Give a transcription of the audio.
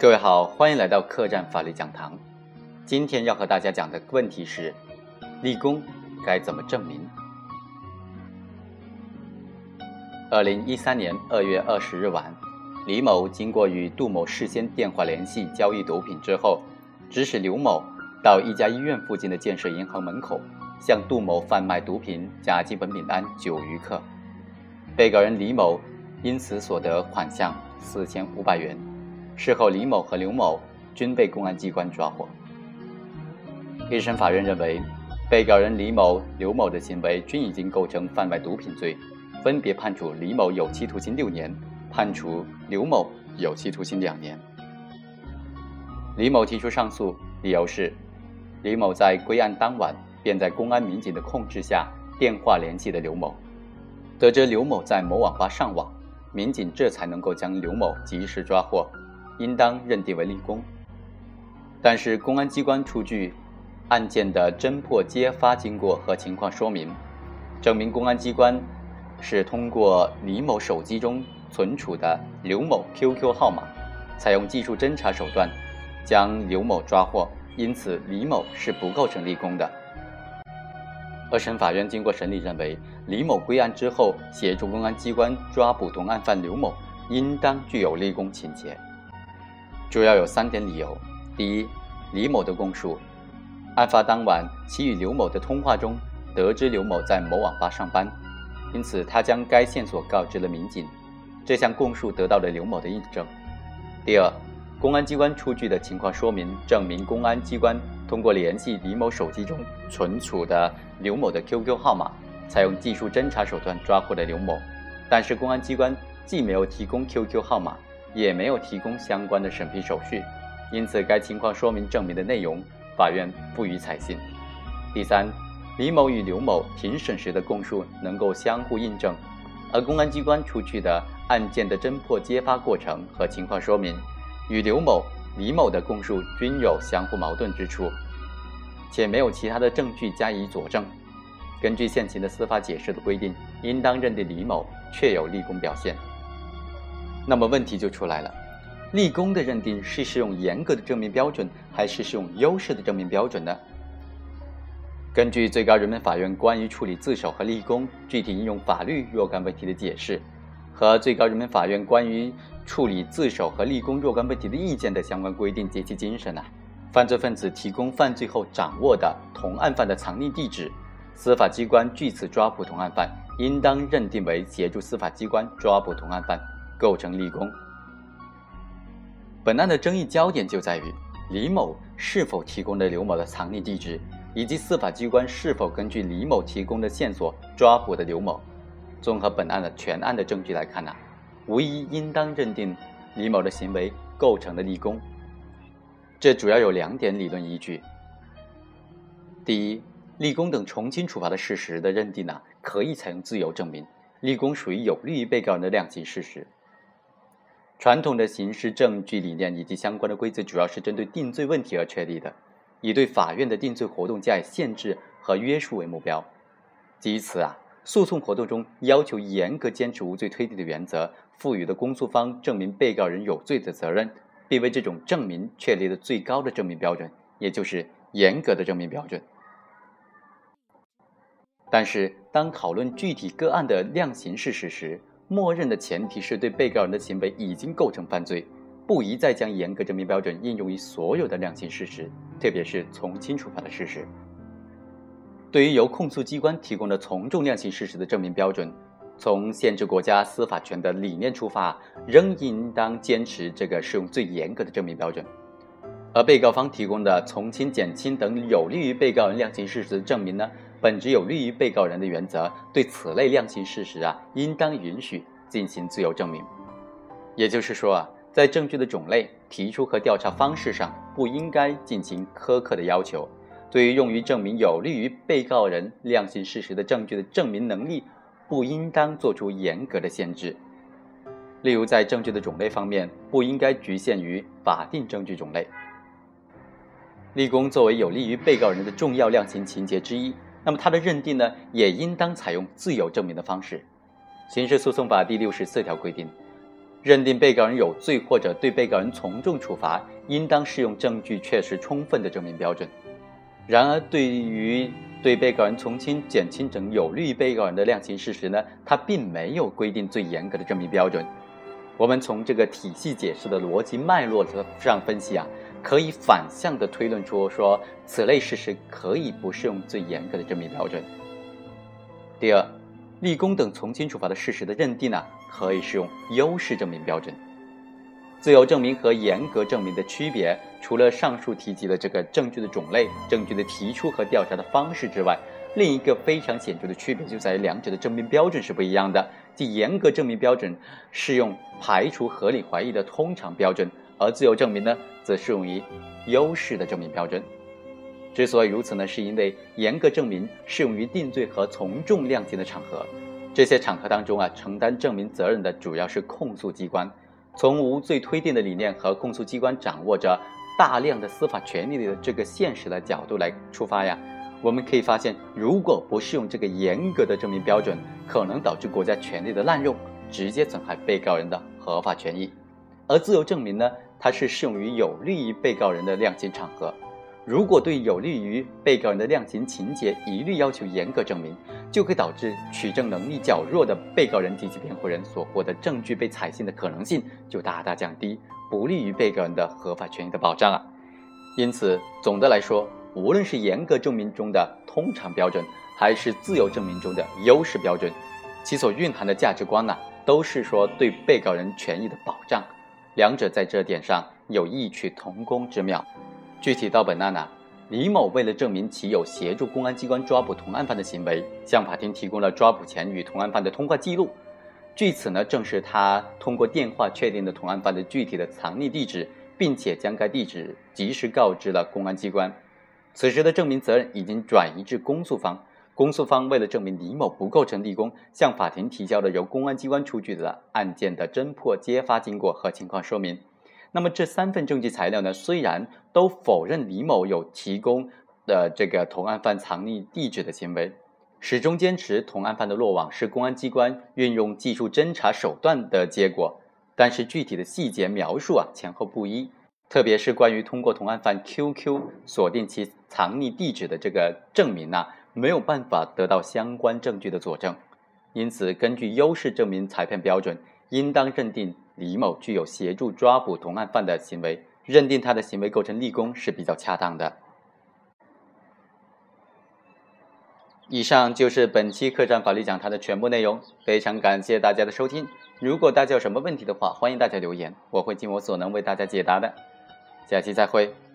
各位好，欢迎来到客栈法律讲堂。今天要和大家讲的问题是：立功该怎么证明？二零一三年二月二十日晚，李某经过与杜某事先电话联系交易毒品之后，指使刘某到一家医院附近的建设银行门口，向杜某贩卖毒品甲基苯丙胺九余克。被告人李某因此所得款项四千五百元。事后，李某和刘某均被公安机关抓获。一审法院认为，被告人李某、刘某的行为均已经构成贩卖毒品罪，分别判处李某有期徒刑六年，判处刘某有期徒刑两年。李某提出上诉，理由是：李某在归案当晚便在公安民警的控制下电话联系的刘某，得知刘某在某网吧上网，民警这才能够将刘某及时抓获。应当认定为立功，但是公安机关出具案件的侦破揭发经过和情况说明，证明公安机关是通过李某手机中存储的刘某 QQ 号码，采用技术侦查手段将刘某抓获，因此李某是不构成立功的。二审法院经过审理认为，李某归案之后协助公安机关抓捕同案犯刘某，应当具有立功情节。主要有三点理由：第一，李某的供述，案发当晚其与刘某的通话中得知刘某在某网吧上班，因此他将该线索告知了民警，这项供述得到了刘某的印证。第二，公安机关出具的情况说明证明公安机关通过联系李某手机中存储的刘某的 QQ 号码，采用技术侦查手段抓获了刘某，但是公安机关既没有提供 QQ 号码。也没有提供相关的审批手续，因此该情况说明证明的内容，法院不予采信。第三，李某与刘某庭审时的供述能够相互印证，而公安机关出具的案件的侦破揭发过程和情况说明，与刘某、李某的供述均有相互矛盾之处，且没有其他的证据加以佐证。根据现行的司法解释的规定，应当认定李某确有立功表现。那么问题就出来了，立功的认定是适用严格的证明标准，还是适用优势的证明标准呢？根据最高人民法院关于处理自首和立功具体应用法律若干问题的解释，和最高人民法院关于处理自首和立功若干问题的意见的相关规定及其精神呢，犯罪分子提供犯罪后掌握的同案犯的藏匿地址，司法机关据此抓捕同案犯，应当认定为协助司法机关抓捕同案犯。构成立功。本案的争议焦点就在于李某是否提供了刘某的藏匿地址，以及司法机关是否根据李某提供的线索抓捕的刘某。综合本案的全案的证据来看呢，无疑应当认定李某的行为构成了立功。这主要有两点理论依据。第一，立功等从轻处罚的事实的认定呢，可以采用自由证明，立功属于有利于被告人的量刑事实。传统的刑事证据理念以及相关的规则，主要是针对定罪问题而确立的，以对法院的定罪活动加以限制和约束为目标。基于此啊，诉讼活动中要求严格坚持无罪推定的原则，赋予的公诉方证明被告人有罪的责任，并为这种证明确立了最高的证明标准，也就是严格的证明标准。但是，当讨论具体个案的量刑事实时，默认的前提是对被告人的行为已经构成犯罪，不宜再将严格证明标准应用于所有的量刑事实，特别是从轻处罚的事实。对于由控诉机关提供的从重量刑事实的证明标准，从限制国家司法权的理念出发，仍应当坚持这个适用最严格的证明标准。而被告方提供的从轻、减轻等有利于被告人量刑事实的证明呢？本质有利于被告人的原则，对此类量刑事实啊，应当允许进行自由证明。也就是说啊，在证据的种类、提出和调查方式上，不应该进行苛刻的要求。对于用于证明有利于被告人量刑事实的证据的证明能力，不应当做出严格的限制。例如，在证据的种类方面，不应该局限于法定证据种类。立功作为有利于被告人的重要量刑情节之一。那么他的认定呢，也应当采用自由证明的方式。刑事诉讼法第六十四条规定，认定被告人有罪或者对被告人从重处罚，应当适用证据确实充分的证明标准。然而，对于对被告人从轻、减轻等有利于被告人的量刑事实呢，他并没有规定最严格的证明标准。我们从这个体系解释的逻辑脉络上分析啊，可以反向的推论出说，此类事实可以不适用最严格的证明标准。第二，立功等从轻处罚的事实的认定呢，可以适用优势证明标准。自由证明和严格证明的区别，除了上述提及的这个证据的种类、证据的提出和调查的方式之外，另一个非常显著的区别就在于两者的证明标准是不一样的。即严格证明标准适用排除合理怀疑的通常标准，而自由证明呢，则适用于优势的证明标准。之所以如此呢，是因为严格证明适用于定罪和从重量刑的场合，这些场合当中啊，承担证明责任的主要是控诉机关。从无罪推定的理念和控诉机关掌握着大量的司法权利的这个现实的角度来出发呀，我们可以发现，如果不适用这个严格的证明标准，可能导致国家权力的滥用，直接损害被告人的合法权益。而自由证明呢，它是适用于有利于被告人的量刑场合。如果对有利于被告人的量刑情节一律要求严格证明，就会导致取证能力较弱的被告人及其辩护人所获得证据被采信的可能性就大大降低，不利于被告人的合法权益的保障啊。因此，总的来说，无论是严格证明中的通常标准，还是自由证明中的优势标准，其所蕴含的价值观呢，都是说对被告人权益的保障，两者在这点上有异曲同工之妙。具体到本案呢，李某为了证明其有协助公安机关抓捕同案犯的行为，向法庭提供了抓捕前与同案犯的通话记录。据此呢，证实他通过电话确定了同案犯的具体的藏匿地址，并且将该地址及时告知了公安机关。此时的证明责任已经转移至公诉方。公诉方为了证明李某不构成立功，向法庭提交了由公安机关出具的案件的侦破揭发经过和情况说明。那么这三份证据材料呢，虽然都否认李某有提供的这个同案犯藏匿地址的行为，始终坚持同案犯的落网是公安机关运用技术侦查手段的结果，但是具体的细节描述啊前后不一，特别是关于通过同案犯 QQ 锁定其藏匿地址的这个证明呢，没有办法得到相关证据的佐证，因此根据优势证明裁判标准，应当认定。李某具有协助抓捕同案犯的行为，认定他的行为构成立功是比较恰当的。以上就是本期客栈法律讲坛的全部内容，非常感谢大家的收听。如果大家有什么问题的话，欢迎大家留言，我会尽我所能为大家解答的。下期再会。